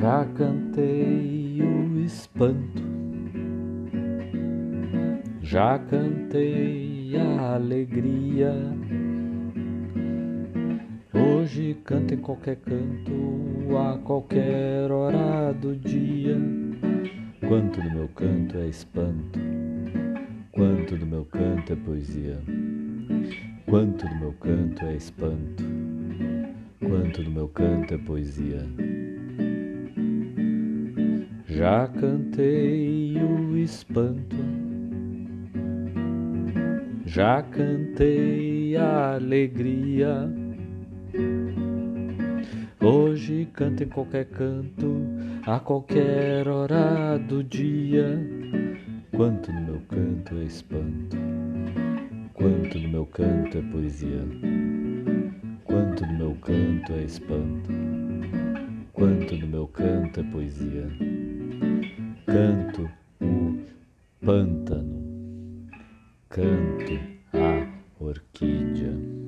Já cantei o espanto, já cantei a alegria. Hoje canto em qualquer canto, a qualquer hora do dia. Quanto do meu canto é espanto, quanto do meu canto é poesia. Quanto do meu canto é espanto, quanto do meu canto é poesia. Já cantei o espanto, já cantei a alegria. Hoje canto em qualquer canto, a qualquer hora do dia. Quanto no meu canto é espanto, quanto no meu canto é poesia. Quanto no meu canto é espanto, quanto no meu canto é poesia canto o pântano, canto a orquídea.